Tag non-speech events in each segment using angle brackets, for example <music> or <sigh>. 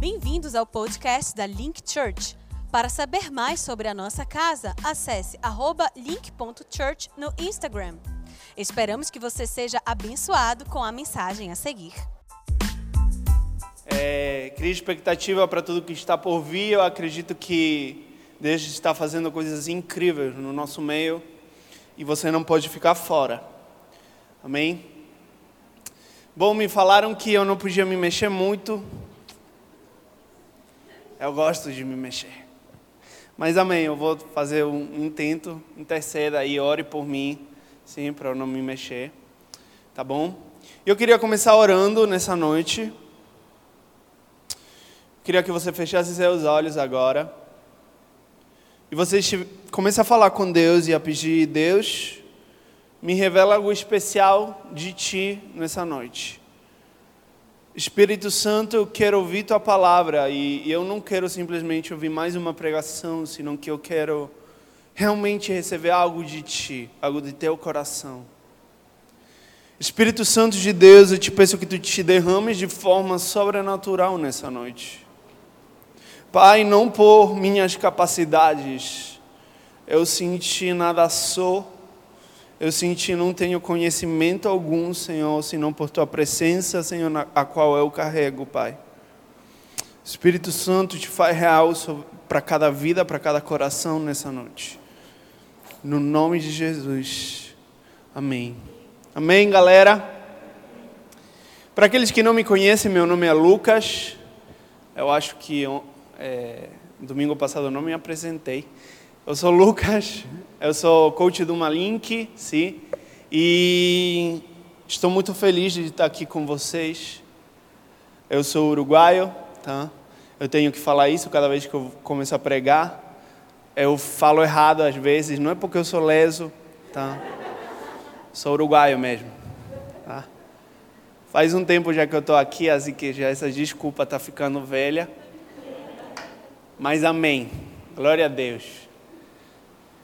Bem-vindos ao podcast da Link Church. Para saber mais sobre a nossa casa, acesse link.church no Instagram. Esperamos que você seja abençoado com a mensagem a seguir. É, cria expectativa para tudo que está por vir. Eu acredito que Deus está fazendo coisas incríveis no nosso meio e você não pode ficar fora. Amém? Bom, me falaram que eu não podia me mexer muito. Eu gosto de me mexer. Mas amém, eu vou fazer um intento, interceda aí, ore por mim, sim, para eu não me mexer. Tá bom? Eu queria começar orando nessa noite. Queria que você fechasse seus olhos agora. E você comece a falar com Deus e a pedir, Deus, me revela algo especial de Ti nessa noite. Espírito Santo, eu quero ouvir Tua palavra e eu não quero simplesmente ouvir mais uma pregação, senão que eu quero realmente receber algo de Ti, algo de Teu coração. Espírito Santo de Deus, eu te peço que Tu te derrames de forma sobrenatural nessa noite. Pai, não por minhas capacidades, eu senti nada sou, eu senti não tenho conhecimento algum, Senhor, senão por tua presença, Senhor, a qual eu carrego, Pai. Espírito Santo te faz real para cada vida, para cada coração nessa noite. No nome de Jesus. Amém. Amém, galera. Para aqueles que não me conhecem, meu nome é Lucas. Eu acho que é, domingo passado eu não me apresentei. Eu sou Lucas, eu sou coach do Malink, sim, e estou muito feliz de estar aqui com vocês. Eu sou uruguaio, tá? Eu tenho que falar isso cada vez que eu começo a pregar. Eu falo errado às vezes, não é porque eu sou leso, tá? Sou uruguaio mesmo, tá? Faz um tempo já que eu estou aqui, assim que já essa desculpa está ficando velha. Mas amém. Glória a Deus.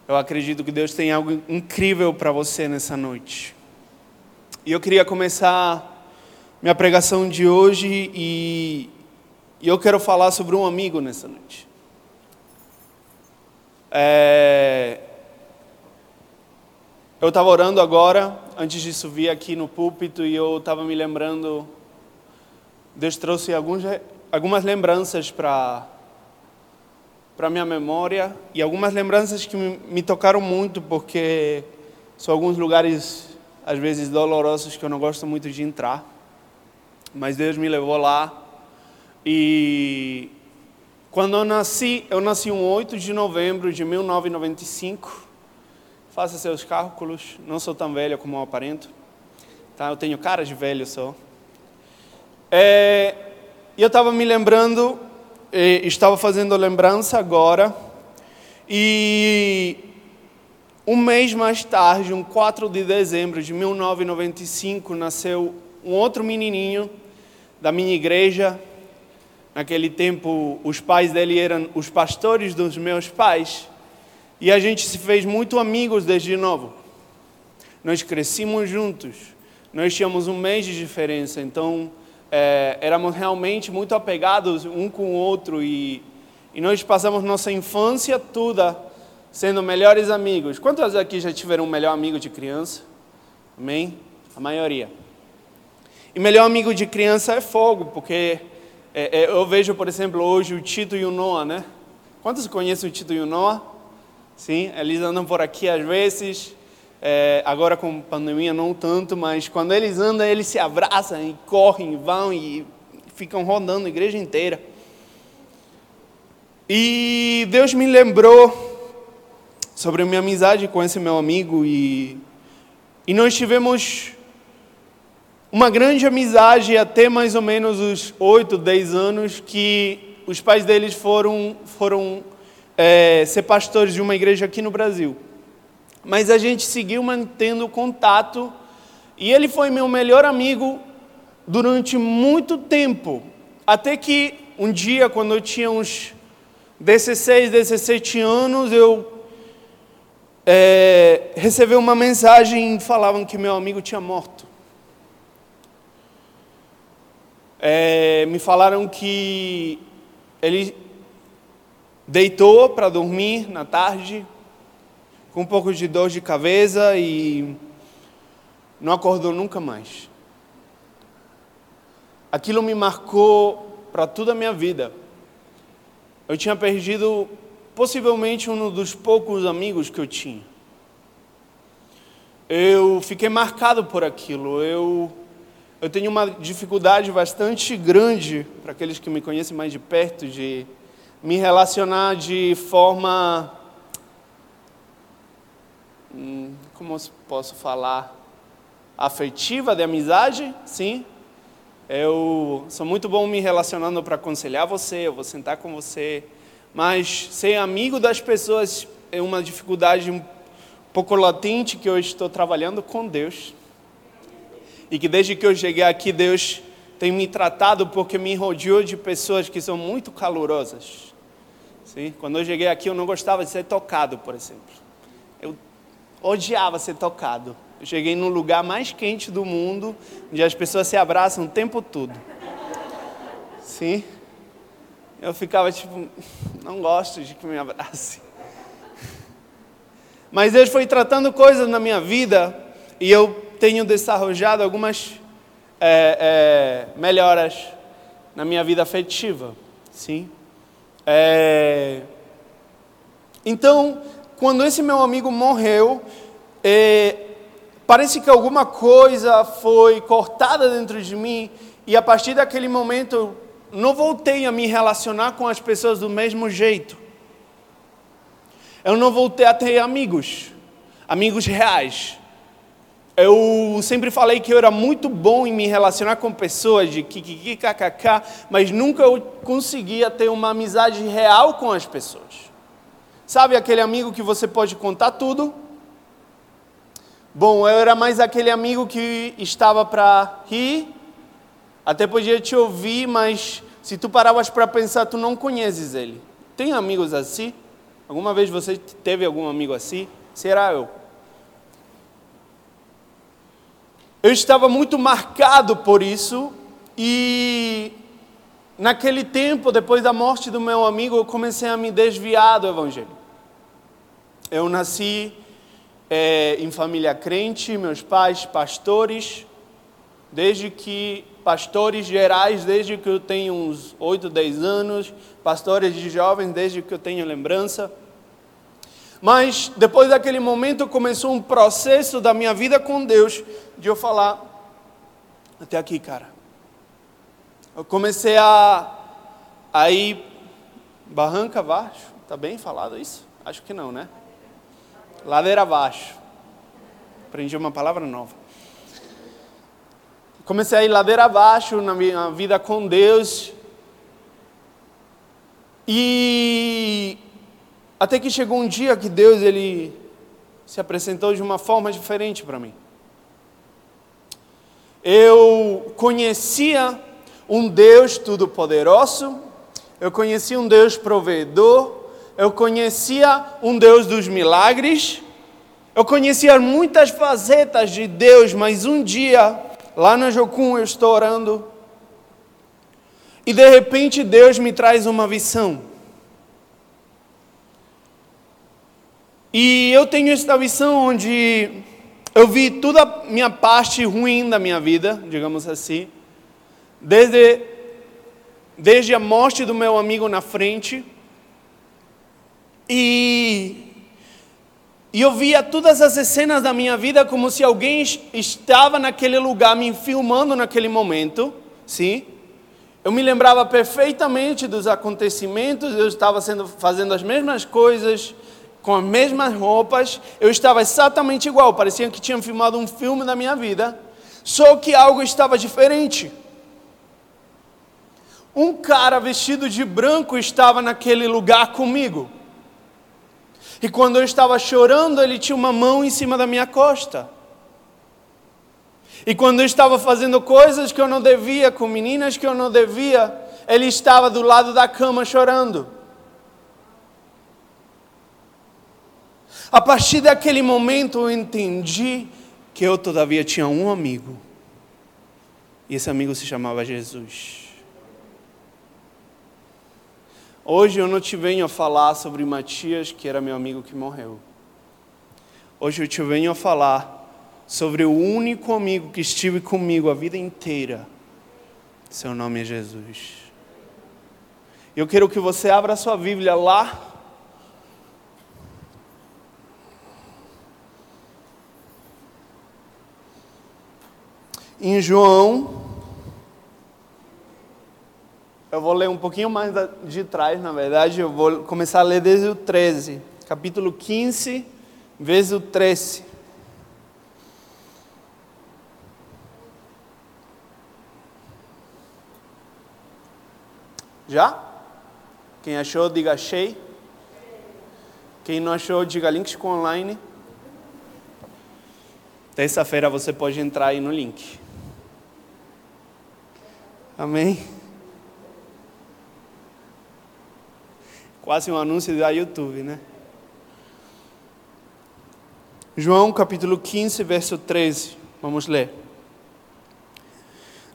Eu acredito que Deus tem algo incrível para você nessa noite. E eu queria começar minha pregação de hoje e, eu quero falar sobre um amigo nessa noite. É, eu estava orando agora, antes de subir aqui no púlpito, e eu estava me lembrando. Deus trouxe alguns, algumas lembranças para para minha memória e algumas lembranças que me, tocaram muito porque são alguns lugares às vezes dolorosos que eu não gosto muito de entrar. Mas Deus me levou lá e quando eu nasci, eu nasci um 8 de novembro de 1995. Faça seus cálculos, não sou tão velho como eu aparento. Tá? Eu tenho cara de velho só. É, e eu estava me lembrando estava fazendo lembrança agora, e um mês mais tarde, um 4 de dezembro de 1995, nasceu um outro menininho da minha igreja. Naquele tempo, os pais dele eram os pastores dos meus pais, e a gente se fez muito amigos desde novo. Nós crescimos juntos, nós tínhamos um mês de diferença, então é, éramos realmente muito apegados um com o outro e, e nós passamos nossa infância toda sendo melhores amigos. Quantos aqui já tiveram um melhor amigo de criança? Amém? A maioria. E melhor amigo de criança é fogo, porque é, é, eu vejo, por exemplo, hoje o Tito e o Noah, né? Quantos conhecem o Tito e o Noah? Sim, eles andam por aqui às vezes. É, agora com pandemia não tanto, mas quando eles andam, eles se abraçam e correm, vão e ficam rodando a igreja inteira. E Deus me lembrou sobre a minha amizade com esse meu amigo e, e nós tivemos uma grande amizade até mais ou menos os 8, 10 anos que os pais deles foram, foram é, ser pastores de uma igreja aqui no Brasil mas a gente seguiu mantendo contato e ele foi meu melhor amigo durante muito tempo. Até que um dia, quando eu tinha uns 16, 17 anos, eu é, recebi uma mensagem e falavam que meu amigo tinha morto. É, me falaram que ele deitou para dormir na tarde, com um pouco de dor de cabeça e não acordou nunca mais. Aquilo me marcou para toda a minha vida. Eu tinha perdido possivelmente um dos poucos amigos que eu tinha. Eu fiquei marcado por aquilo. Eu, eu tenho uma dificuldade bastante grande, para aqueles que me conhecem mais de perto, de me relacionar de forma. Hum, como posso falar? Afetiva, de amizade, sim. Eu sou muito bom me relacionando para aconselhar você, eu vou sentar com você, mas ser amigo das pessoas é uma dificuldade um pouco latente que eu estou trabalhando com Deus. E que desde que eu cheguei aqui, Deus tem me tratado porque me rodeou de pessoas que são muito calorosas. Sim? Quando eu cheguei aqui, eu não gostava de ser tocado, por exemplo. Eu odiava ser tocado. Eu cheguei no lugar mais quente do mundo, onde as pessoas se abraçam o tempo todo. Sim? eu ficava tipo, não gosto de que me abrace. Mas Deus foi tratando coisas na minha vida e eu tenho desarrojado algumas é, é, melhoras na minha vida afetiva, sim. É... Então, quando esse meu amigo morreu, é, parece que alguma coisa foi cortada dentro de mim e a partir daquele momento não voltei a me relacionar com as pessoas do mesmo jeito. Eu não voltei a ter amigos, amigos reais. Eu sempre falei que eu era muito bom em me relacionar com pessoas de kikiki, mas nunca eu conseguia ter uma amizade real com as pessoas. Sabe aquele amigo que você pode contar tudo? Bom, eu era mais aquele amigo que estava para rir, até podia te ouvir, mas se tu paravas para pensar, tu não conheces ele. Tem amigos assim? Alguma vez você teve algum amigo assim? Será eu? Eu estava muito marcado por isso e naquele tempo, depois da morte do meu amigo, eu comecei a me desviar do Evangelho. Eu nasci é, em família crente, meus pais pastores, desde que pastores gerais desde que eu tenho uns 8, 10 anos, pastores de jovens desde que eu tenho lembrança. Mas depois daquele momento começou um processo da minha vida com Deus de eu falar até aqui, cara. Eu comecei a, a ir barranca abaixo. Tá bem falado isso? Acho que não, né? Ladeira abaixo. Aprendi uma palavra nova. Comecei a ir ladeira abaixo na minha vida com Deus. E até que chegou um dia que Deus ele se apresentou de uma forma diferente para mim. Eu conhecia um Deus todo-poderoso, eu conhecia um Deus provedor, eu conhecia um Deus dos milagres, eu conhecia muitas facetas de Deus, mas um dia lá na Jocum eu estou orando, e de repente Deus me traz uma visão. E eu tenho esta visão onde eu vi toda a minha parte ruim da minha vida, digamos assim, desde, desde a morte do meu amigo na frente, e e eu via todas as cenas da minha vida como se alguém estava naquele lugar me filmando naquele momento, sim? Eu me lembrava perfeitamente dos acontecimentos, eu estava sendo, fazendo as mesmas coisas, com as mesmas roupas, eu estava exatamente igual, parecia que tinham filmado um filme da minha vida, só que algo estava diferente. Um cara vestido de branco estava naquele lugar comigo. E quando eu estava chorando, ele tinha uma mão em cima da minha costa. E quando eu estava fazendo coisas que eu não devia, com meninas que eu não devia, ele estava do lado da cama chorando. A partir daquele momento eu entendi que eu todavia tinha um amigo. E esse amigo se chamava Jesus. Hoje eu não te venho a falar sobre Matias, que era meu amigo que morreu. Hoje eu te venho a falar sobre o único amigo que estive comigo a vida inteira. Seu nome é Jesus. Eu quero que você abra sua Bíblia lá. Em João, eu vou ler um pouquinho mais de trás, na verdade, eu vou começar a ler desde o 13, capítulo 15, vezes o 13. Já? Quem achou, diga achei. Quem não achou, diga links com online. Terça-feira você pode entrar aí no link. Amém? Quase um anúncio da YouTube, né? João capítulo 15, verso 13. Vamos ler.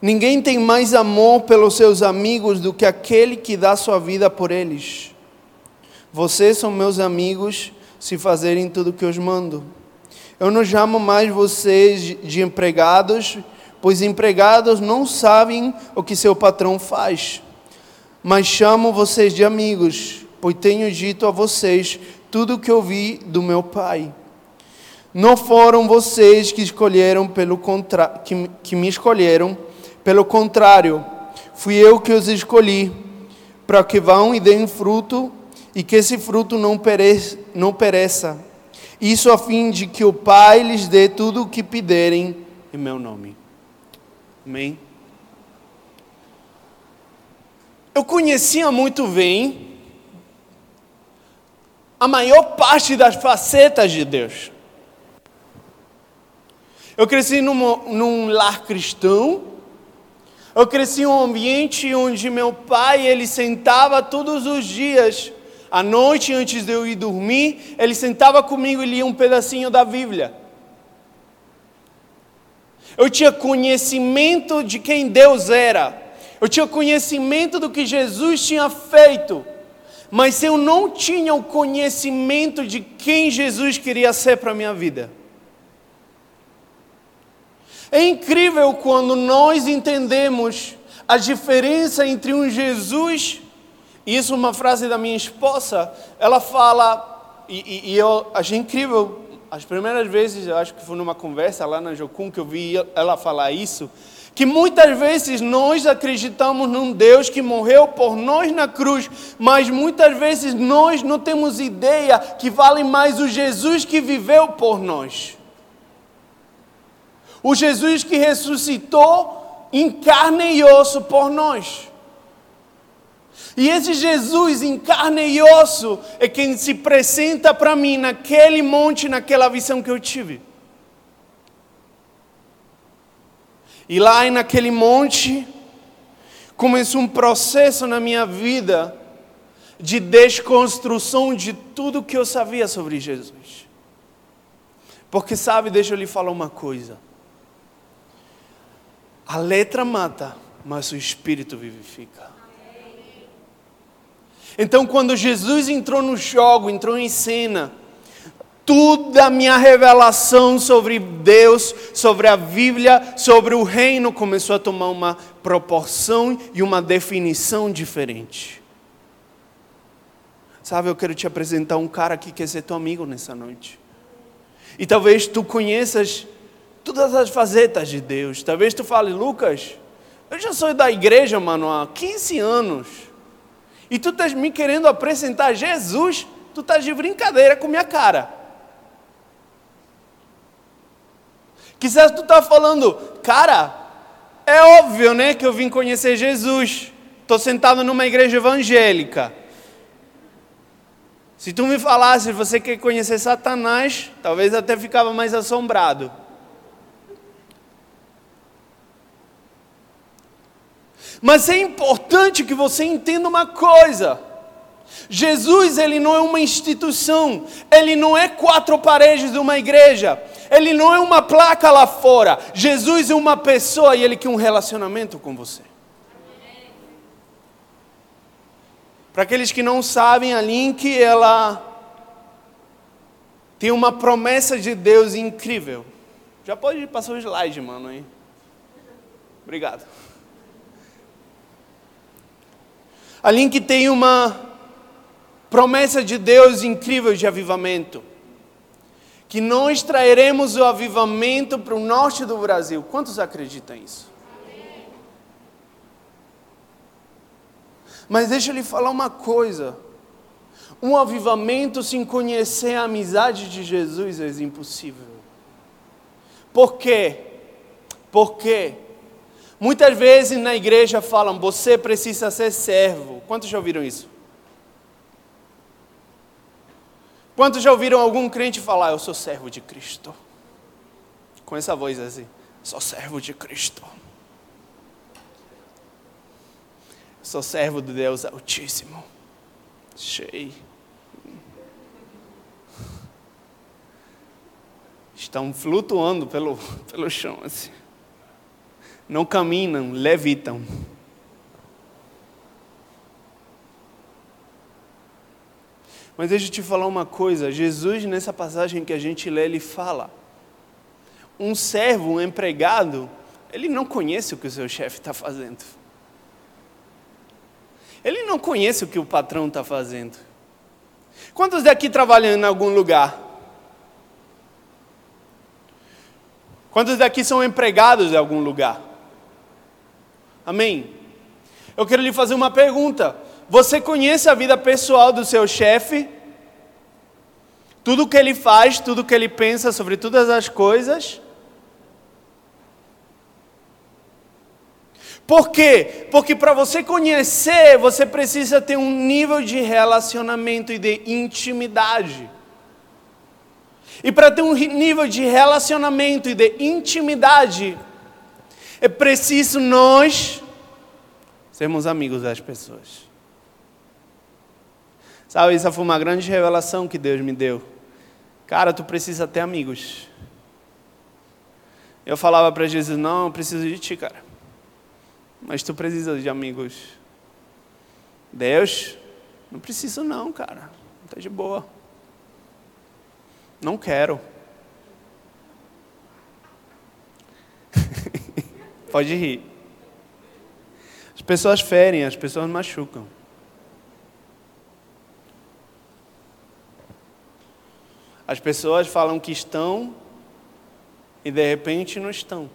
Ninguém tem mais amor pelos seus amigos do que aquele que dá sua vida por eles. Vocês são meus amigos se fazerem tudo o que eu os mando. Eu não chamo mais vocês de empregados, pois empregados não sabem o que seu patrão faz. Mas chamo vocês de amigos, pois tenho dito a vocês tudo o que ouvi do meu Pai. Não foram vocês que escolheram pelo contra... que, que me escolheram, pelo contrário, fui eu que os escolhi para que vão e deem fruto e que esse fruto não pereça, não pereça. Isso a fim de que o Pai lhes dê tudo o que pedirem em meu nome. Amém. Eu conhecia muito bem a maior parte das facetas de Deus. Eu cresci num, num lar cristão, eu cresci em um ambiente onde meu pai, ele sentava todos os dias, à noite antes de eu ir dormir, ele sentava comigo e lia um pedacinho da Bíblia. Eu tinha conhecimento de quem Deus era. Eu tinha conhecimento do que Jesus tinha feito. Mas eu não tinha o conhecimento de quem Jesus queria ser para a minha vida. É incrível quando nós entendemos a diferença entre um Jesus, isso é uma frase da minha esposa, ela fala, e, e, e eu achei incrível, as primeiras vezes, eu acho que foi numa conversa lá na Jocum que eu vi ela falar isso, que muitas vezes nós acreditamos num Deus que morreu por nós na cruz, mas muitas vezes nós não temos ideia que vale mais o Jesus que viveu por nós. O Jesus que ressuscitou em carne e osso por nós. E esse Jesus em carne e osso é quem se apresenta para mim naquele monte, naquela visão que eu tive. E lá naquele monte começou um processo na minha vida de desconstrução de tudo que eu sabia sobre Jesus. Porque sabe, deixa eu lhe falar uma coisa. A letra mata, mas o espírito vivifica. Então, quando Jesus entrou no jogo, entrou em cena, toda a minha revelação sobre Deus, sobre a Bíblia, sobre o reino começou a tomar uma proporção e uma definição diferente. Sabe, eu quero te apresentar um cara que quer ser teu amigo nessa noite. E talvez tu conheças todas as facetas de Deus. Talvez tu fale, Lucas, eu já sou da igreja, mano, há 15 anos. E tu estás me querendo apresentar Jesus, tu estás de brincadeira com minha cara. Quizás tu está falando, cara, é óbvio, né, que eu vim conhecer Jesus. Estou sentado numa igreja evangélica. Se tu me falasse, você quer conhecer Satanás, talvez até ficava mais assombrado. Mas é importante que você entenda uma coisa. Jesus, ele não é uma instituição, ele não é quatro paredes de uma igreja, ele não é uma placa lá fora. Jesus é uma pessoa e ele quer um relacionamento com você. Para aqueles que não sabem, a Link, ela tem uma promessa de Deus incrível. Já pode passar o slide, mano, aí. Obrigado. A Link tem uma promessa de Deus incrível de avivamento. Que nós trairemos o avivamento para o norte do Brasil. Quantos acreditam nisso? Mas deixa eu lhe falar uma coisa. Um avivamento sem conhecer a amizade de Jesus é impossível. Por quê? Porque muitas vezes na igreja falam, você precisa ser servo. Quantos já ouviram isso? Quantos já ouviram algum crente falar, eu sou servo de Cristo? Com essa voz assim, sou servo de Cristo. Sou servo de Deus Altíssimo. Cheio. Estão flutuando pelo, <laughs> pelo chão assim. Não caminham, levitam. Mas deixa eu te falar uma coisa. Jesus, nessa passagem que a gente lê, ele fala: um servo, um empregado, ele não conhece o que o seu chefe está fazendo. Ele não conhece o que o patrão está fazendo. Quantos daqui trabalham em algum lugar? Quantos daqui são empregados em algum lugar? Amém? Eu quero lhe fazer uma pergunta. Você conhece a vida pessoal do seu chefe? Tudo que ele faz, tudo que ele pensa sobre todas as coisas? Por quê? Porque para você conhecer, você precisa ter um nível de relacionamento e de intimidade. E para ter um nível de relacionamento e de intimidade, é preciso nós sermos amigos das pessoas. Sabe, essa foi uma grande revelação que Deus me deu. Cara, tu precisa ter amigos. Eu falava para Jesus: Não, eu preciso de ti, cara mas tu precisa de amigos. Deus, não preciso não, cara. Está de boa. Não quero. <laughs> Pode rir. As pessoas ferem, as pessoas machucam. As pessoas falam que estão e de repente não estão.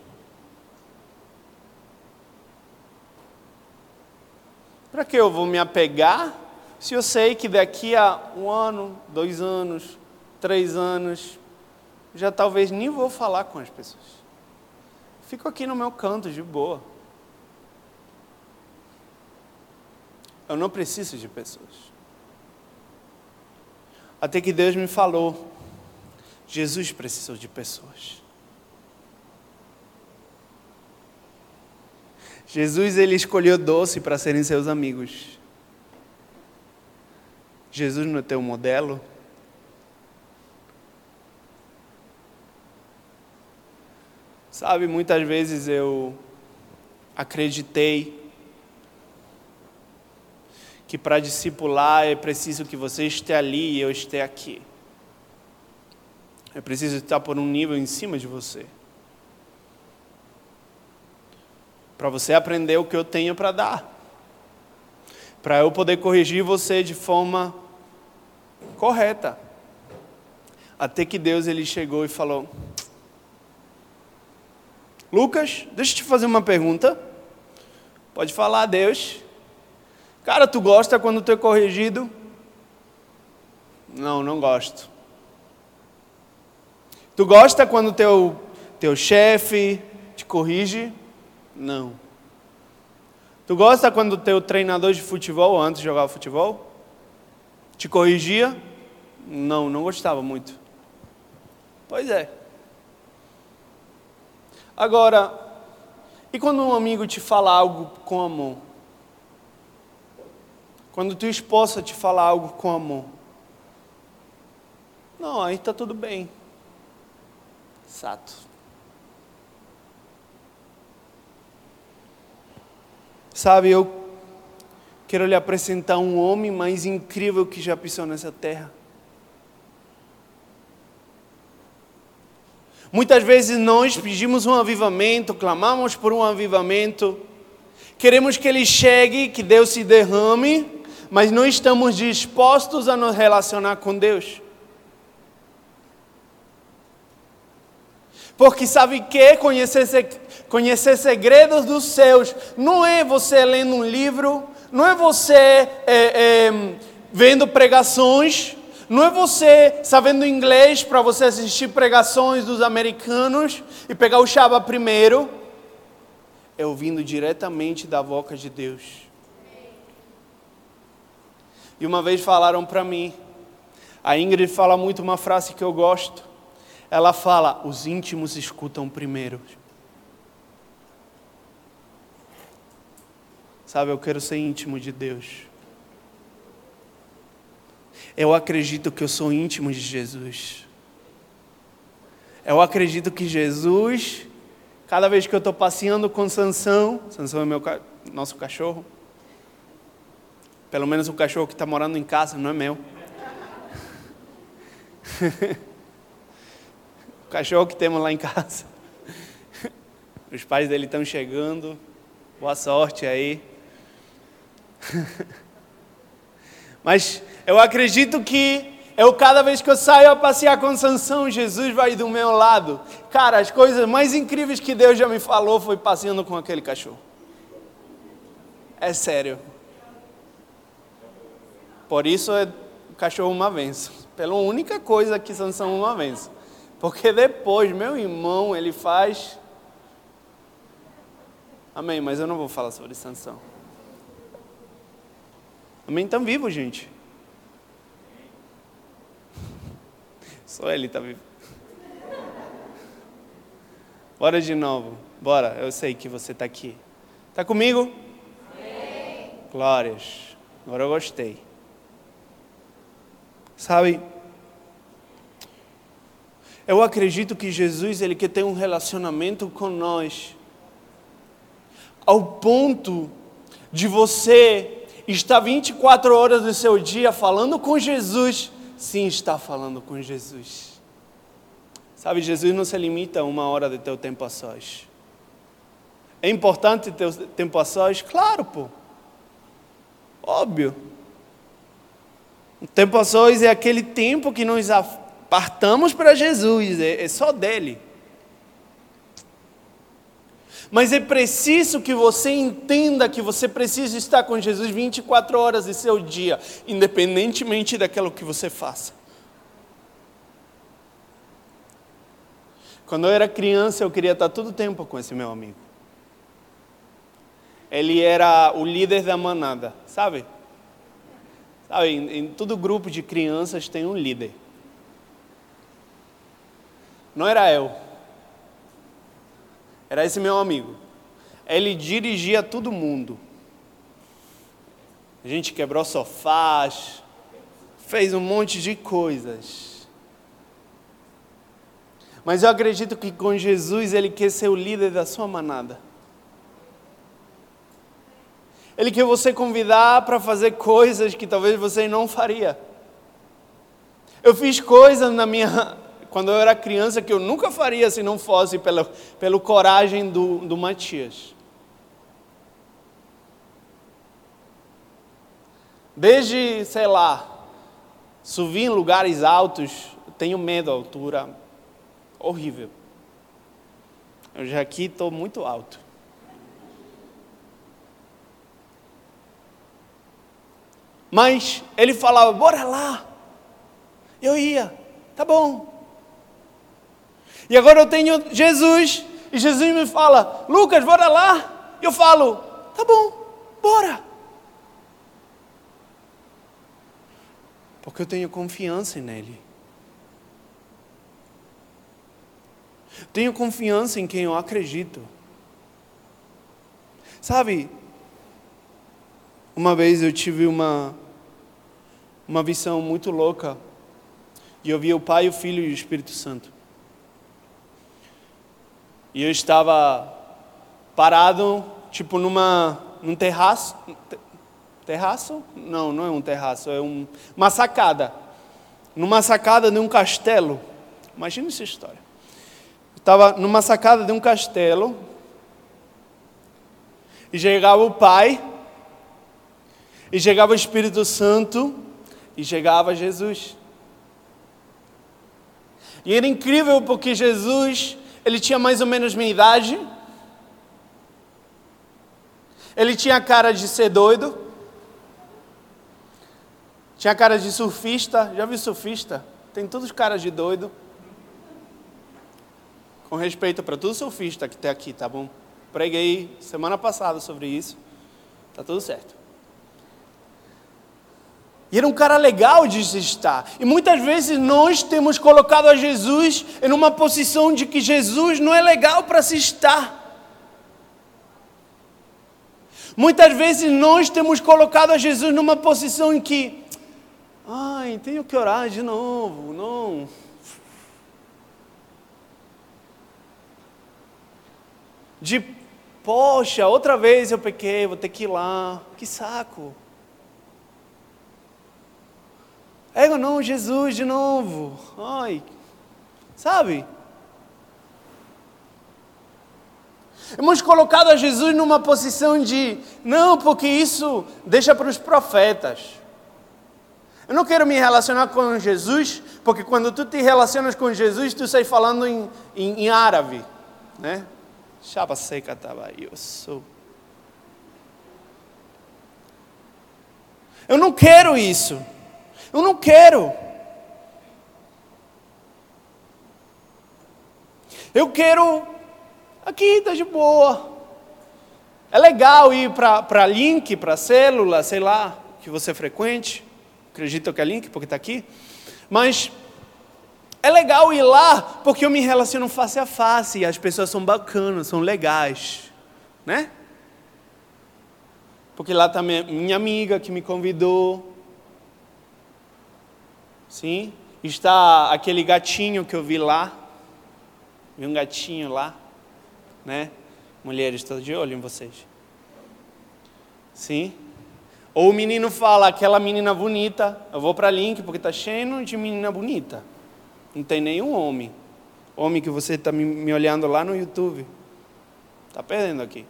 Para que eu vou me apegar se eu sei que daqui a um ano, dois anos, três anos, já talvez nem vou falar com as pessoas? Fico aqui no meu canto de boa. Eu não preciso de pessoas. Até que Deus me falou: Jesus precisou de pessoas. Jesus ele escolheu doce para serem seus amigos. Jesus não é teu modelo? Sabe, muitas vezes eu acreditei que para discipular é preciso que você esteja ali e eu esteja aqui. É preciso estar por um nível em cima de você. para você aprender o que eu tenho para dar, para eu poder corrigir você de forma correta. Até que Deus ele chegou e falou: Lucas, deixa eu te fazer uma pergunta. Pode falar, Deus. Cara, tu gosta quando tu é corrigido? Não, não gosto. Tu gosta quando teu teu chefe te corrige? Não. Tu gosta quando teu treinador de futebol, antes de jogar futebol, te corrigia? Não, não gostava muito. Pois é. Agora, e quando um amigo te fala algo com amor? Quando tua esposa te fala algo com amor? Não, aí está tudo bem. Exato. Sabe, eu quero lhe apresentar um homem mais incrível que já pisou nessa terra. Muitas vezes nós pedimos um avivamento, clamamos por um avivamento, queremos que ele chegue, que Deus se derrame, mas não estamos dispostos a nos relacionar com Deus. Porque sabe que conhecer, conhecer segredos dos céus não é você lendo um livro, não é você é, é, vendo pregações, não é você sabendo inglês para você assistir pregações dos americanos e pegar o chaba primeiro. É ouvindo diretamente da boca de Deus. E uma vez falaram para mim, a Ingrid fala muito uma frase que eu gosto. Ela fala: os íntimos escutam primeiro. Sabe, eu quero ser íntimo de Deus. Eu acredito que eu sou íntimo de Jesus. Eu acredito que Jesus, cada vez que eu estou passeando com Sansão, Sansão é meu, nosso cachorro, pelo menos o cachorro que está morando em casa, não é meu. <laughs> o cachorro que temos lá em casa. <laughs> Os pais dele estão chegando. Boa sorte aí. <laughs> Mas eu acredito que eu cada vez que eu saio a passear com Sansão, Jesus vai do meu lado. Cara, as coisas mais incríveis que Deus já me falou foi passeando com aquele cachorro. É sério. Por isso é o cachorro uma vez. Pela única coisa que Sansão uma vez. Porque depois, meu irmão, ele faz. Amém, mas eu não vou falar sobre Sansão. Amém? Estão vivos, gente. Só ele está vivo. Bora de novo. Bora, eu sei que você está aqui. Está comigo? Sim. Glórias. Agora eu gostei. Sabe, eu acredito que Jesus ele quer ter um relacionamento com nós, ao ponto de você estar 24 horas do seu dia falando com Jesus sim está falando com Jesus. Sabe, Jesus não se limita a uma hora de teu tempo a sós. É importante ter tempo a sós? Claro, pô. Óbvio. O tempo a sós é aquele tempo que nós apartamos para Jesus, é, é só dele. Mas é preciso que você entenda que você precisa estar com Jesus 24 horas de seu dia, independentemente daquilo que você faça. Quando eu era criança, eu queria estar todo tempo com esse meu amigo. Ele era o líder da manada, sabe? Sabe, em, em todo grupo de crianças tem um líder. Não era eu. Era esse meu amigo. Ele dirigia todo mundo. A gente quebrou sofás, fez um monte de coisas. Mas eu acredito que com Jesus ele quer ser o líder da sua manada. Ele quer você convidar para fazer coisas que talvez você não faria. Eu fiz coisas na minha quando eu era criança que eu nunca faria se não fosse pela, pela coragem do, do Matias. Desde, sei lá, subir em lugares altos, tenho medo da altura, horrível. Eu já aqui estou muito alto. Mas ele falava, bora lá. Eu ia, tá bom. E agora eu tenho Jesus, e Jesus me fala, Lucas, bora lá. Eu falo, tá bom, bora. Porque eu tenho confiança nele. Tenho confiança em quem eu acredito. Sabe, uma vez eu tive uma, uma visão muito louca. E eu vi o Pai, o Filho e o Espírito Santo. E eu estava parado, tipo, numa, num terraço, terraço? Não, não é um terraço, é um, uma sacada. Numa sacada de um castelo. Imagina essa história. Estava numa sacada de um castelo e chegava o Pai, e chegava o Espírito Santo, e chegava Jesus. E era incrível porque Jesus, ele tinha mais ou menos minha idade, ele tinha cara de ser doido, tinha cara de surfista, já viu surfista? Tem todos caras de doido. Com respeito para todo surfista que está aqui, tá bom? Preguei semana passada sobre isso. Tá tudo certo. E era um cara legal de se estar. E muitas vezes nós temos colocado a Jesus em uma posição de que Jesus não é legal para se estar. Muitas vezes nós temos colocado a Jesus numa posição em que, ai, tenho que orar de novo, não. De, poxa, outra vez eu pequei, vou ter que ir lá, que saco. É, não, Jesus de novo, ai, sabe? Hemos colocado a Jesus numa posição de, não, porque isso deixa para os profetas. Eu não quero me relacionar com Jesus, porque quando tu te relacionas com Jesus, tu sai falando em, em, em árabe, né? Chapa seca eu sou. Eu não quero isso. Eu não quero. Eu quero Aqui está de boa. É legal ir para link, para célula, sei lá, que você frequente. Acredito que é link, porque está aqui. Mas é legal ir lá porque eu me relaciono face a face e as pessoas são bacanas, são legais, né? Porque lá está minha amiga que me convidou. Sim? Está aquele gatinho que eu vi lá. Vi um gatinho lá né? Mulheres, estou de olho em vocês. Sim? Ou o menino fala, aquela menina bonita, eu vou para link porque está cheio de menina bonita. Não tem nenhum homem. Homem que você está me olhando lá no YouTube. Está perdendo aqui.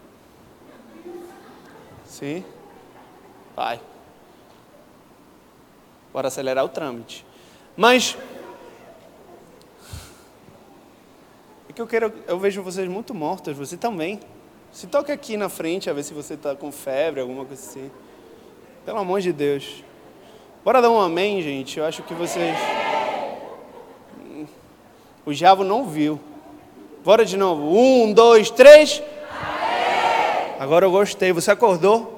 Sim? Vai. Bora acelerar o trâmite. Mas que eu quero, eu vejo vocês muito mortos, você também. Se toca aqui na frente a ver se você está com febre, alguma coisa assim. Pelo amor de Deus. Bora dar um amém, gente. Eu acho que vocês. O diabo não viu. Bora de novo. Um, dois, três. Agora eu gostei. Você acordou?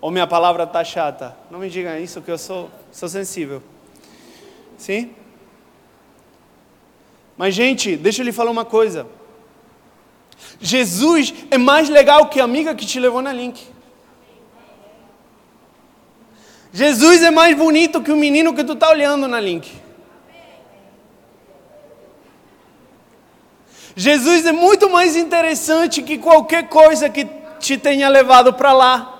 Ou minha palavra está chata? Não me diga isso, que eu sou, sou sensível. Sim? Mas, gente, deixa eu lhe falar uma coisa. Jesus é mais legal que a amiga que te levou na link. Jesus é mais bonito que o menino que tu está olhando na link. Jesus é muito mais interessante que qualquer coisa que te tenha levado para lá.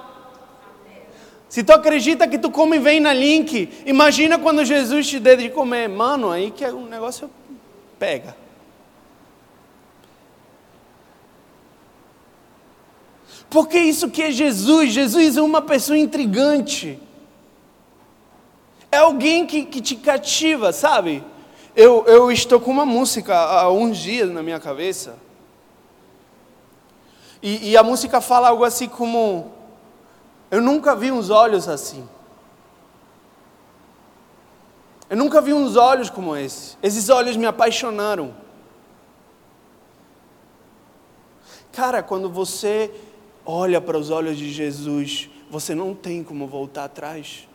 Se tu acredita que tu come bem na link, imagina quando Jesus te der de comer. Mano, aí que é um negócio Pega. Porque isso que é Jesus? Jesus é uma pessoa intrigante. É alguém que, que te cativa, sabe? Eu, eu estou com uma música há uns dias na minha cabeça. E, e a música fala algo assim como: Eu nunca vi uns olhos assim. Eu nunca vi uns olhos como esse. Esses olhos me apaixonaram. Cara, quando você olha para os olhos de Jesus, você não tem como voltar atrás.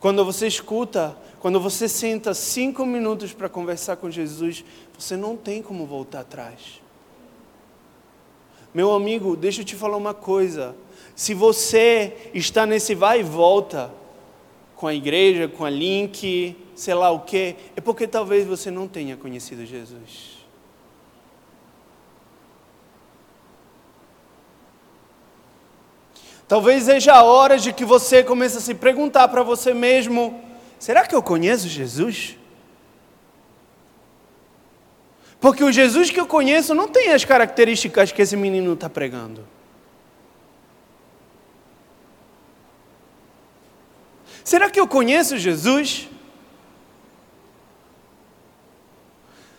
Quando você escuta, quando você senta cinco minutos para conversar com Jesus, você não tem como voltar atrás. Meu amigo, deixa eu te falar uma coisa. Se você está nesse vai e volta com a igreja, com a link, sei lá o quê, é porque talvez você não tenha conhecido Jesus. Talvez seja a hora de que você comece a se perguntar para você mesmo: será que eu conheço Jesus? Porque o Jesus que eu conheço não tem as características que esse menino está pregando. Será que eu conheço Jesus?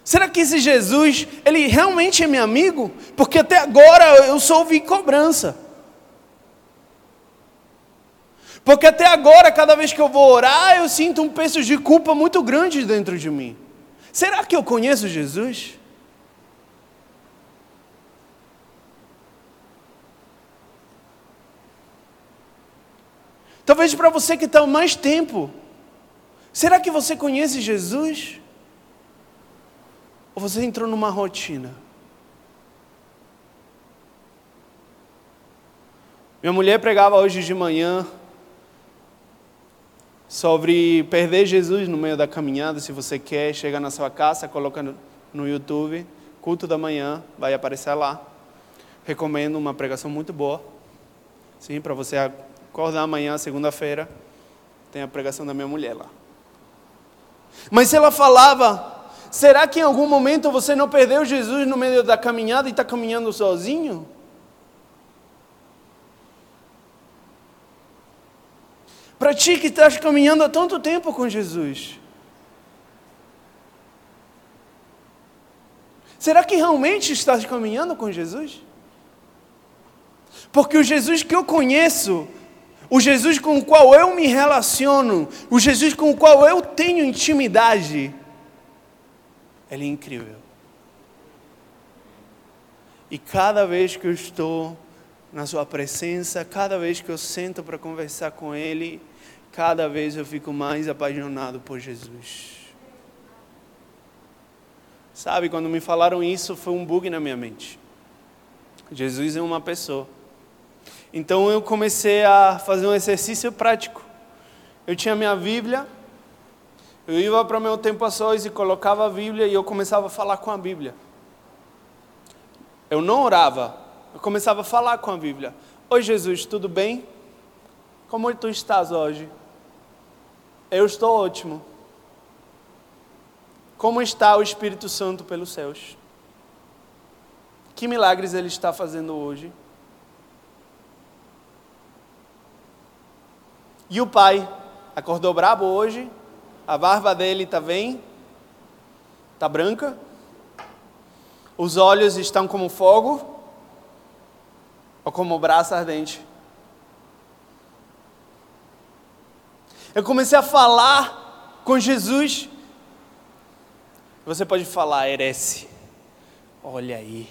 Será que esse Jesus, ele realmente é meu amigo? Porque até agora eu só ouvi cobrança. Porque até agora, cada vez que eu vou orar, eu sinto um peso de culpa muito grande dentro de mim. Será que eu conheço Jesus? Talvez para você que está mais tempo. Será que você conhece Jesus? Ou você entrou numa rotina? Minha mulher pregava hoje de manhã sobre perder Jesus no meio da caminhada. Se você quer, chega na sua casa, coloca no YouTube, culto da manhã, vai aparecer lá. Recomendo uma pregação muito boa. Sim, para você Acordar amanhã, segunda-feira, tem a pregação da minha mulher lá. Mas ela falava, será que em algum momento você não perdeu Jesus no meio da caminhada e está caminhando sozinho? Para ti que estás caminhando há tanto tempo com Jesus. Será que realmente estás caminhando com Jesus? Porque o Jesus que eu conheço o Jesus com o qual eu me relaciono, o Jesus com o qual eu tenho intimidade, ele é incrível. E cada vez que eu estou na Sua presença, cada vez que eu sento para conversar com Ele, cada vez eu fico mais apaixonado por Jesus. Sabe, quando me falaram isso, foi um bug na minha mente. Jesus é uma pessoa. Então eu comecei a fazer um exercício prático. Eu tinha minha Bíblia, eu ia para meu tempo a sós e colocava a Bíblia e eu começava a falar com a Bíblia. Eu não orava, eu começava a falar com a Bíblia. Oi Jesus, tudo bem? Como tu estás hoje? Eu estou ótimo. Como está o Espírito Santo pelos céus? Que milagres ele está fazendo hoje? E o pai acordou brabo hoje, a barba dele está bem, está branca, os olhos estão como fogo ou como braço ardente. Eu comecei a falar com Jesus. Você pode falar, herece. Olha aí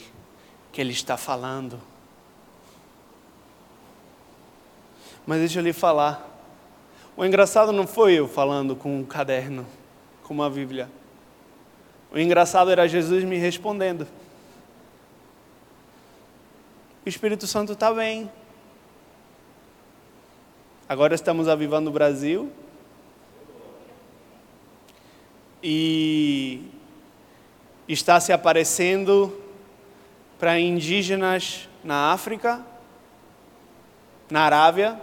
que ele está falando. Mas deixa eu lhe falar. O engraçado não foi eu falando com um caderno, com uma Bíblia. O engraçado era Jesus me respondendo. O Espírito Santo está bem. Agora estamos avivando o Brasil. E está se aparecendo para indígenas na África, na Arábia,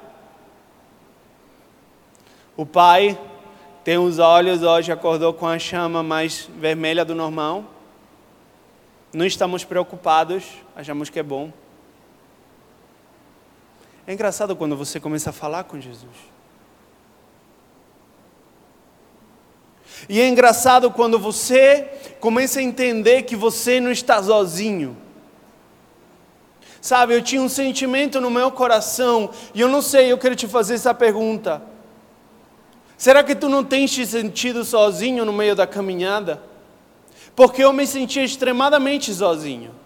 o pai tem os olhos hoje, acordou com a chama mais vermelha do normal. Não estamos preocupados, achamos que é bom. É engraçado quando você começa a falar com Jesus. E é engraçado quando você começa a entender que você não está sozinho. Sabe, eu tinha um sentimento no meu coração, e eu não sei, eu quero te fazer essa pergunta. Será que tu não tens te sentido sozinho no meio da caminhada? Porque eu me sentia extremamente sozinho.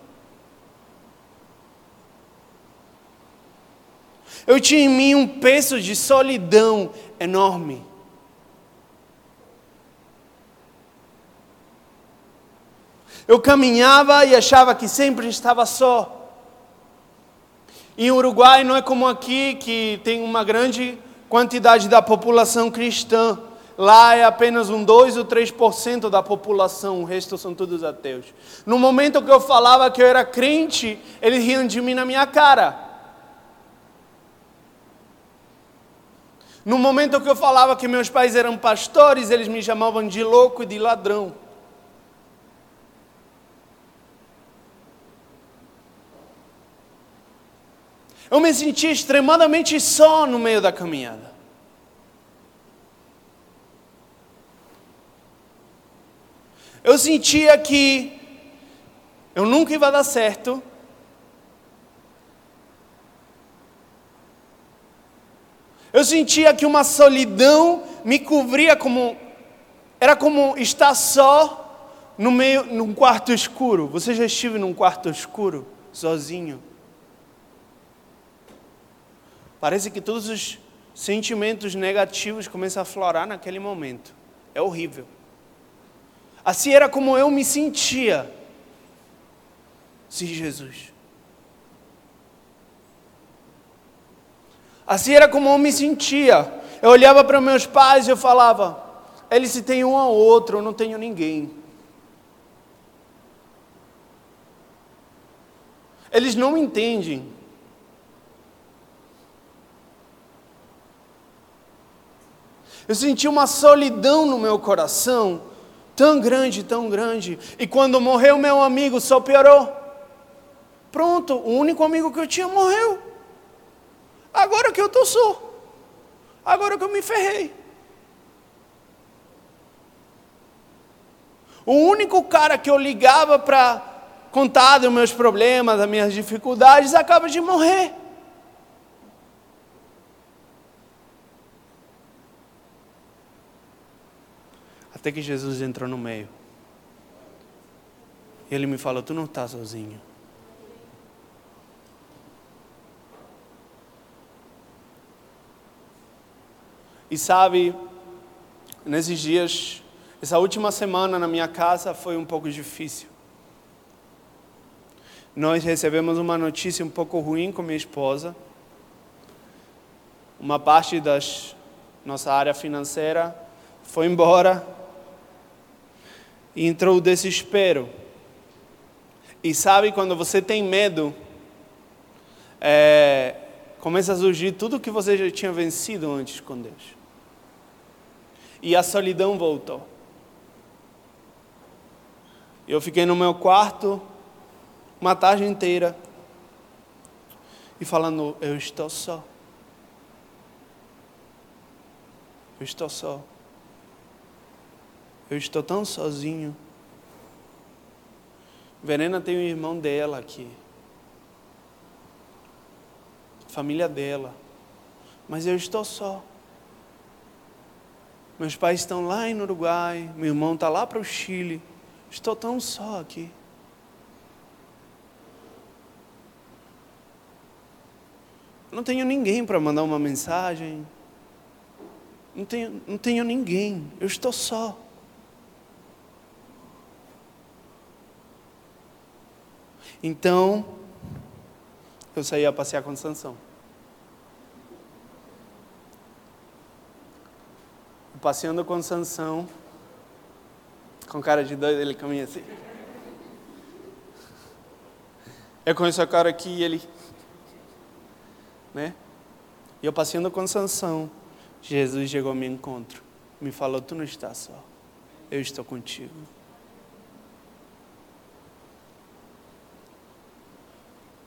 Eu tinha em mim um peso de solidão enorme. Eu caminhava e achava que sempre estava só. Em Uruguai não é como aqui, que tem uma grande quantidade da população cristã. Lá é apenas um 2 ou 3% da população, o resto são todos ateus. No momento que eu falava que eu era crente, eles riam de mim na minha cara. No momento que eu falava que meus pais eram pastores, eles me chamavam de louco e de ladrão. Eu me sentia extremamente só no meio da caminhada. Eu sentia que eu nunca ia dar certo. Eu sentia que uma solidão me cobria como era como estar só no meio num quarto escuro. Você já esteve num quarto escuro sozinho? Parece que todos os sentimentos negativos começam a florar naquele momento. É horrível. Assim era como eu me sentia. Sim, Jesus. Assim era como eu me sentia. Eu olhava para meus pais e eu falava: eles se têm um ao outro, eu não tenho ninguém. Eles não entendem. Eu senti uma solidão no meu coração, tão grande, tão grande. E quando morreu meu amigo, só piorou. Pronto, o único amigo que eu tinha morreu. Agora que eu estou só. Agora que eu me ferrei. O único cara que eu ligava para contar dos meus problemas, das minhas dificuldades, acaba de morrer. Até que Jesus entrou no meio. E ele me falou: Tu não está sozinho. E sabe, nesses dias, essa última semana na minha casa foi um pouco difícil. Nós recebemos uma notícia um pouco ruim com minha esposa. Uma parte da nossa área financeira foi embora e entrou o desespero. E sabe quando você tem medo, é, começa a surgir tudo que você já tinha vencido antes com Deus. E a solidão voltou. Eu fiquei no meu quarto uma tarde inteira e falando: Eu estou só. Eu estou só. Eu estou tão sozinho. Verena tem um irmão dela aqui. Família dela. Mas eu estou só. Meus pais estão lá no Uruguai, meu irmão está lá para o Chile. Estou tão só aqui. Não tenho ninguém para mandar uma mensagem. Não tenho, não tenho ninguém. Eu estou só. Então, eu saí a passear com Sansão. Passeando com Sansão, com cara de doido, ele caminha assim. Eu conheço a cara aqui e ele. Né? E eu passeando com Sansão, Jesus chegou ao meu encontro. Me falou: Tu não estás só, eu estou contigo.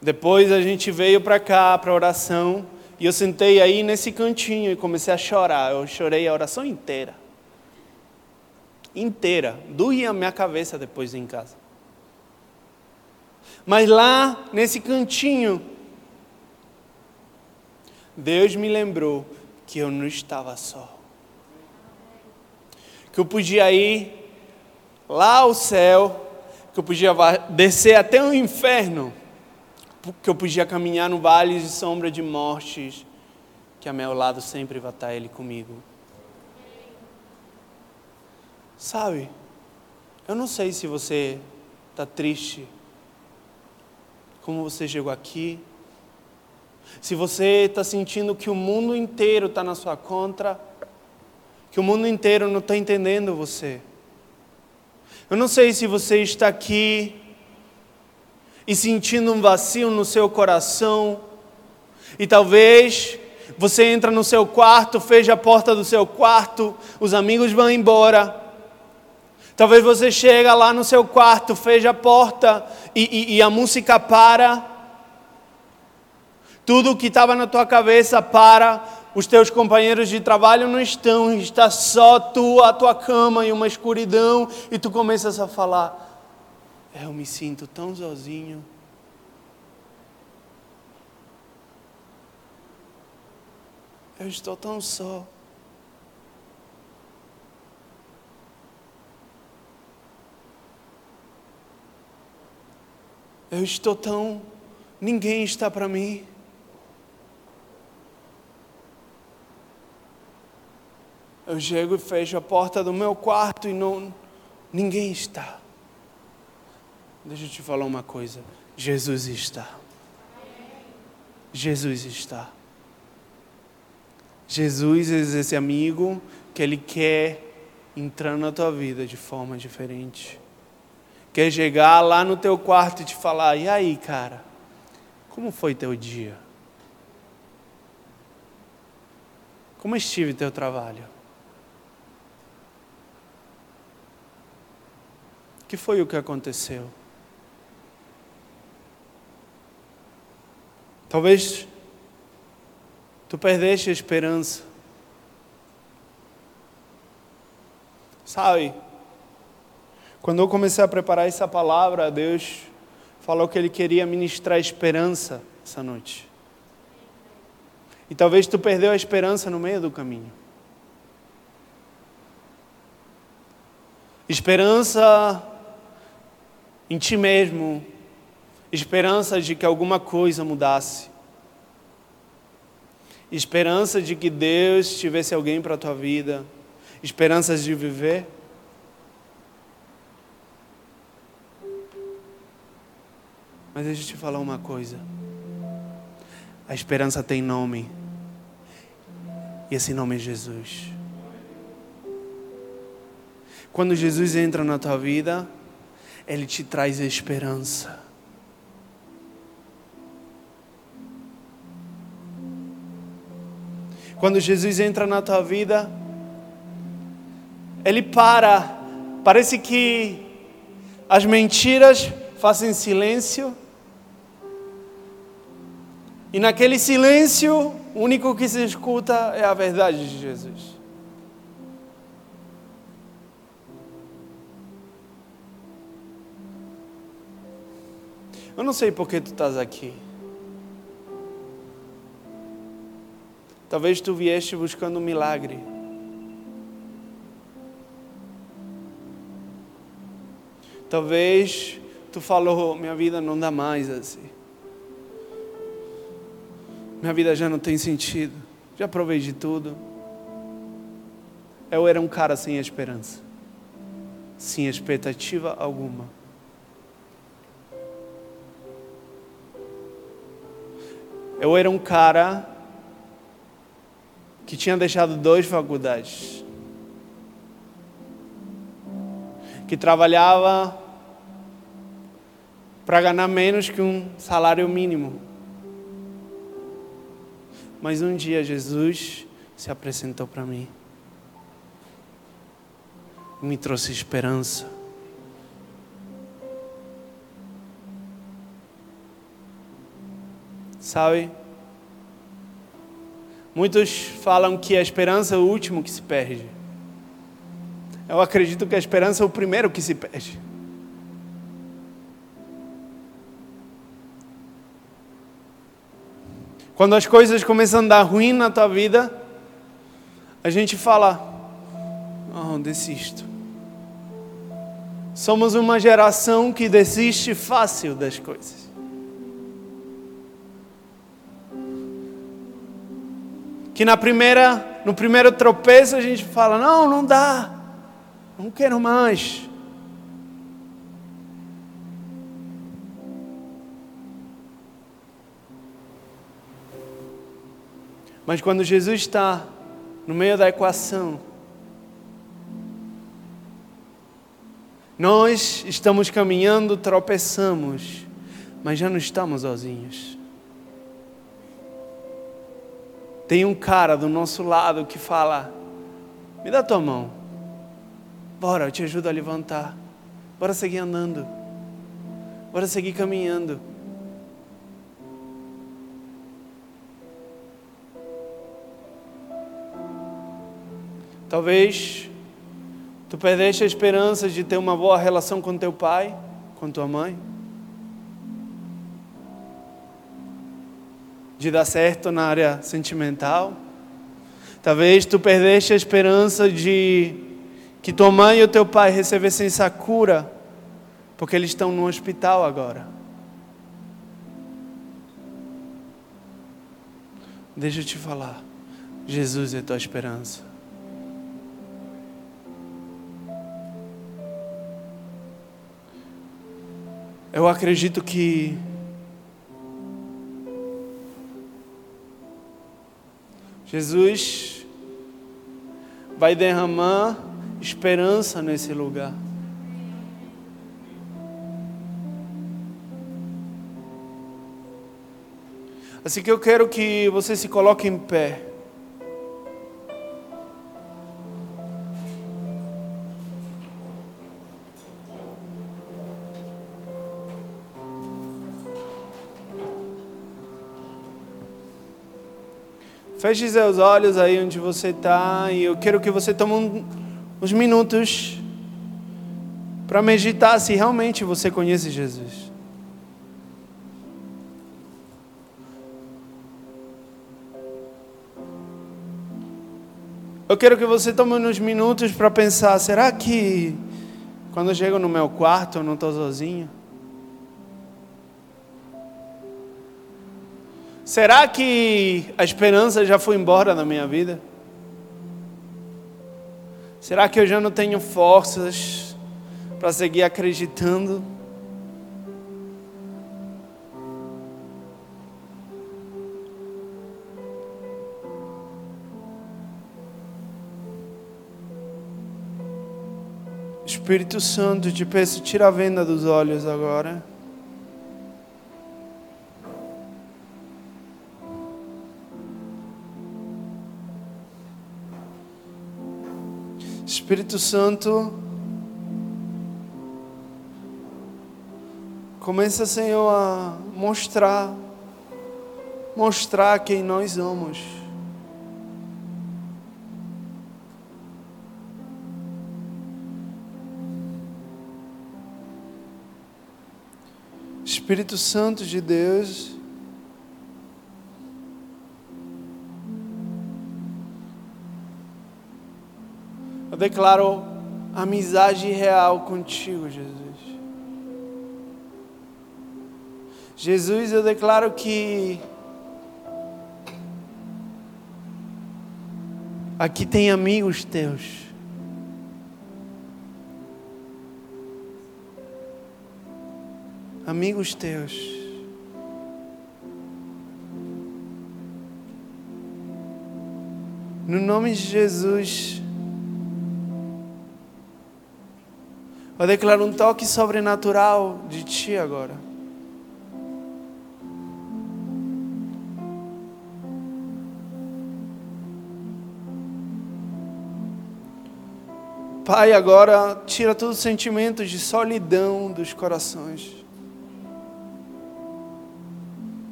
Depois a gente veio para cá, para oração, e eu sentei aí nesse cantinho e comecei a chorar. Eu chorei a oração inteira. Inteira. Doía a minha cabeça depois em casa. Mas lá, nesse cantinho, Deus me lembrou que eu não estava só. Que eu podia ir lá ao céu, que eu podia descer até o inferno que eu podia caminhar no vale de sombra de mortes, que a meu lado sempre vai estar Ele comigo. Sabe, eu não sei se você está triste, como você chegou aqui, se você está sentindo que o mundo inteiro está na sua contra, que o mundo inteiro não está entendendo você. Eu não sei se você está aqui e sentindo um vazio no seu coração, e talvez você entra no seu quarto, fecha a porta do seu quarto, os amigos vão embora. Talvez você chega lá no seu quarto, fecha a porta e, e, e a música para. Tudo que estava na tua cabeça para. Os teus companheiros de trabalho não estão, está só tu, a tua cama e uma escuridão, e tu começas a falar: Eu me sinto tão sozinho. Eu estou tão só. Eu estou tão. Ninguém está para mim. Eu chego e fecho a porta do meu quarto e não. Ninguém está. Deixa eu te falar uma coisa. Jesus está. Jesus está. Jesus é esse amigo que ele quer entrar na tua vida de forma diferente. Quer chegar lá no teu quarto e te falar: "E aí, cara? Como foi teu dia? Como estive teu trabalho? Que foi o que aconteceu?" Talvez Tu perdeste a esperança. Sabe? Quando eu comecei a preparar essa palavra, Deus falou que Ele queria ministrar esperança essa noite. E talvez tu perdeu a esperança no meio do caminho. Esperança em ti mesmo, esperança de que alguma coisa mudasse esperança de que Deus tivesse alguém para a tua vida, esperanças de viver. Mas deixa eu te falar uma coisa. A esperança tem nome. E esse nome é Jesus. Quando Jesus entra na tua vida, Ele te traz esperança. Quando Jesus entra na tua vida, ele para. Parece que as mentiras fazem silêncio. E naquele silêncio, o único que se escuta é a verdade de Jesus. Eu não sei por que tu estás aqui. Talvez tu vieste buscando um milagre. Talvez tu falou, minha vida não dá mais assim. Minha vida já não tem sentido. Já provei de tudo. Eu era um cara sem esperança. Sem expectativa alguma. Eu era um cara que tinha deixado duas faculdades, que trabalhava para ganhar menos que um salário mínimo. Mas um dia Jesus se apresentou para mim, me trouxe esperança. Sabe? Muitos falam que a esperança é o último que se perde. Eu acredito que a esperança é o primeiro que se perde. Quando as coisas começam a dar ruim na tua vida, a gente fala: Oh, desisto. Somos uma geração que desiste fácil das coisas. Que na primeira, no primeiro tropeço a gente fala: não, não dá, não quero mais. Mas quando Jesus está no meio da equação, nós estamos caminhando, tropeçamos, mas já não estamos sozinhos. Tem um cara do nosso lado que fala: Me dá tua mão. Bora, eu te ajudo a levantar. Bora seguir andando. Bora seguir caminhando. Talvez tu perdeste a esperança de ter uma boa relação com teu pai, com tua mãe. De dar certo na área sentimental. Talvez tu perdeste a esperança de que tua mãe e o teu pai recebessem essa cura, porque eles estão no hospital agora. Deixa eu te falar, Jesus é tua esperança. Eu acredito que Jesus vai derramar esperança nesse lugar. Assim que eu quero que você se coloque em pé. Feche seus olhos aí onde você está e eu quero que você tome um, uns minutos para meditar se realmente você conhece Jesus. Eu quero que você tome uns minutos para pensar: será que quando eu chego no meu quarto eu não estou sozinho? Será que a esperança já foi embora da minha vida? Será que eu já não tenho forças para seguir acreditando? Espírito Santo, te peço, tira a venda dos olhos agora. Espírito Santo, começa, Senhor, a mostrar, mostrar quem nós somos. Espírito Santo de Deus, Eu declaro amizade real contigo, Jesus. Jesus, eu declaro que aqui tem amigos teus. Amigos teus. No nome de Jesus. Eu declaro um toque sobrenatural de Ti agora. Pai, agora tira todos os sentimentos de solidão dos corações.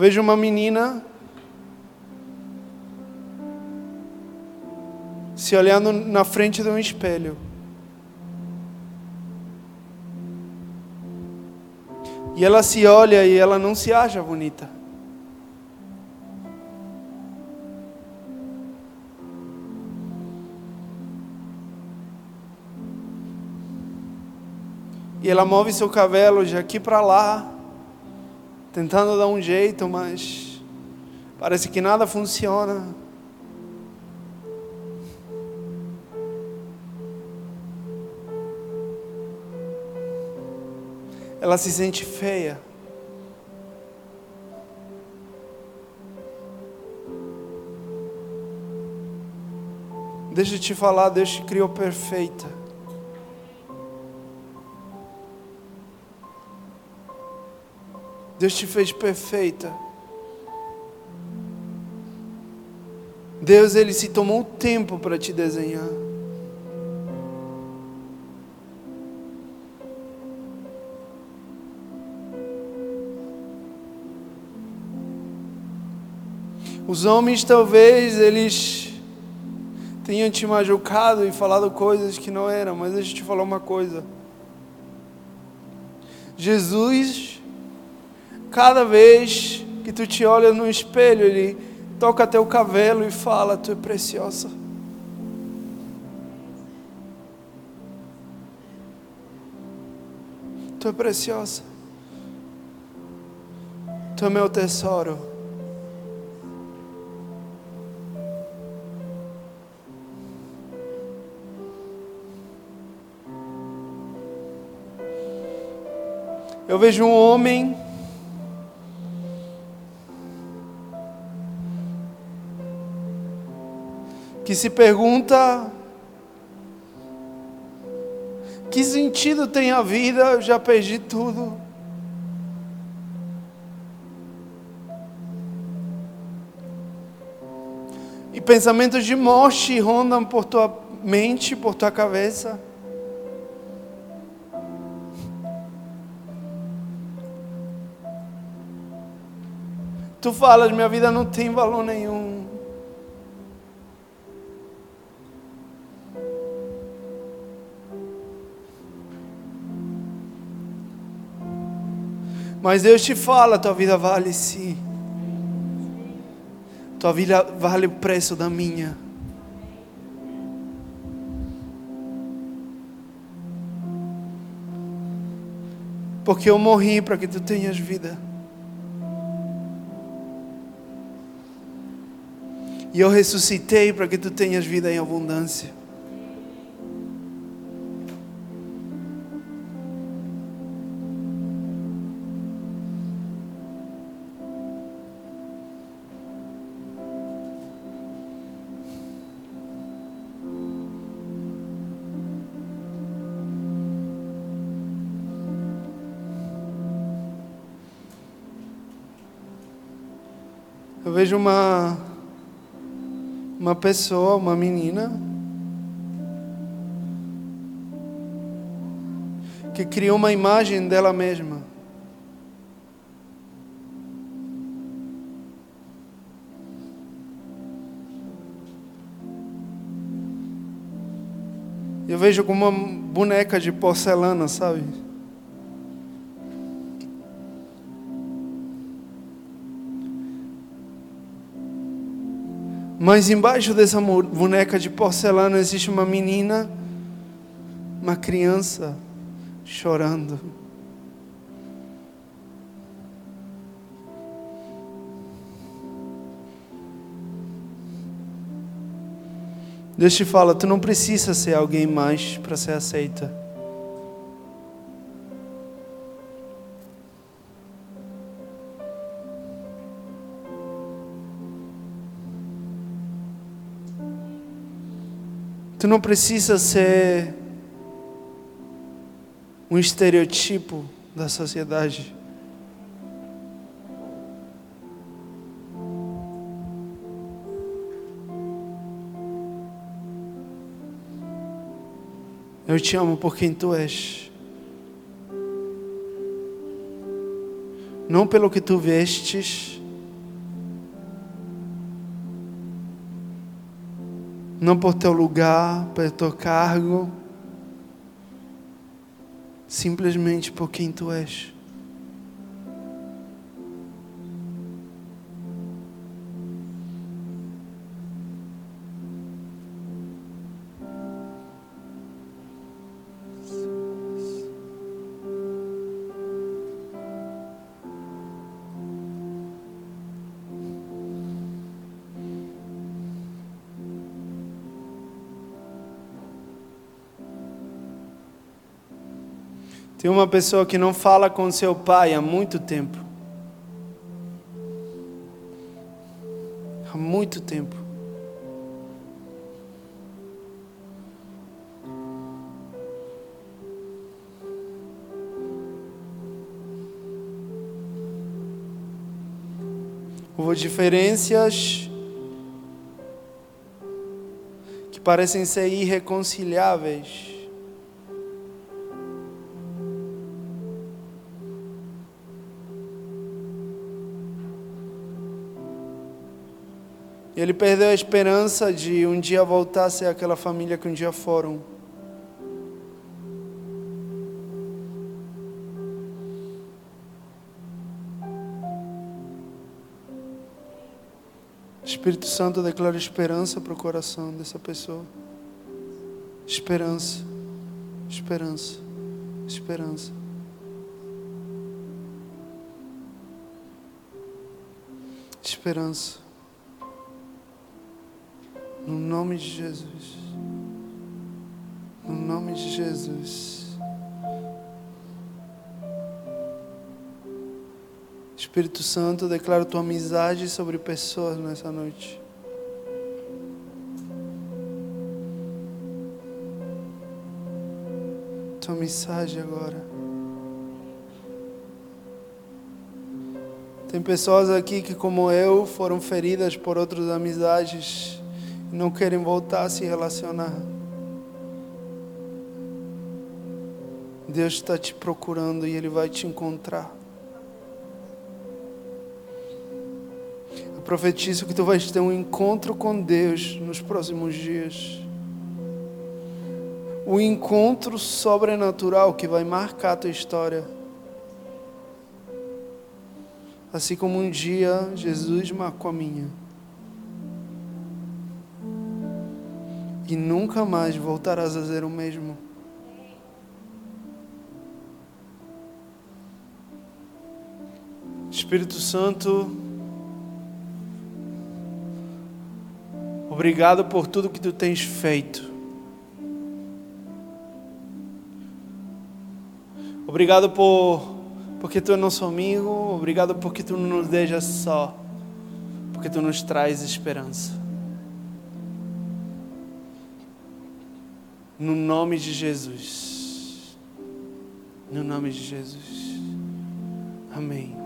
Vejo uma menina se olhando na frente de um espelho. E ela se olha e ela não se acha bonita. E ela move seu cabelo de aqui para lá tentando dar um jeito, mas parece que nada funciona. Ela se sente feia. Deixa eu te falar, Deus te criou perfeita. Deus te fez perfeita. Deus ele se tomou tempo para te desenhar. Os homens talvez eles tenham te machucado e falado coisas que não eram, mas deixa eu te falar uma coisa. Jesus, cada vez que tu te olha no espelho, ele toca teu cabelo e fala: Tu é preciosa. Tu é preciosa. Tu é meu tesouro. Eu vejo um homem que se pergunta: que sentido tem a vida? Eu já perdi tudo. E pensamentos de morte rondam por tua mente, por tua cabeça. Tu falas, minha vida não tem valor nenhum. Mas Deus te fala, tua vida vale sim. Tua vida vale o preço da minha. Porque eu morri para que tu tenhas vida. E eu ressuscitei para que tu tenhas vida em abundância. Vejo uma uma pessoa, uma menina, que criou uma imagem dela mesma. Eu vejo como uma boneca de porcelana, sabe? Mas embaixo dessa boneca de porcelana existe uma menina, uma criança chorando. Deus te fala, tu não precisa ser alguém mais para ser aceita. Tu não precisa ser um estereotipo da sociedade. Eu te amo por quem tu és. Não pelo que tu vestes, não por teu lugar, pelo teu cargo, simplesmente por quem tu és. Tem uma pessoa que não fala com seu pai há muito tempo. Há muito tempo. Houve diferenças que parecem ser irreconciliáveis. Ele perdeu a esperança de um dia voltar a ser aquela família que um dia foram. Espírito Santo declara esperança para o coração dessa pessoa. Esperança, esperança, esperança. Esperança. No nome de Jesus. No nome de Jesus. Espírito Santo, declaro tua amizade sobre pessoas nessa noite. Tua mensagem agora. Tem pessoas aqui que, como eu, foram feridas por outras amizades não querem voltar a se relacionar. Deus está te procurando e Ele vai te encontrar. profetizo que tu vais ter um encontro com Deus nos próximos dias. Um encontro sobrenatural que vai marcar a tua história. Assim como um dia Jesus marcou a minha. E nunca mais voltarás a ser o mesmo. Espírito Santo, Obrigado por tudo que tu tens feito. Obrigado por porque tu é nosso amigo, obrigado porque tu não nos deixas só, porque tu nos traz esperança. No nome de Jesus. No nome de Jesus. Amém.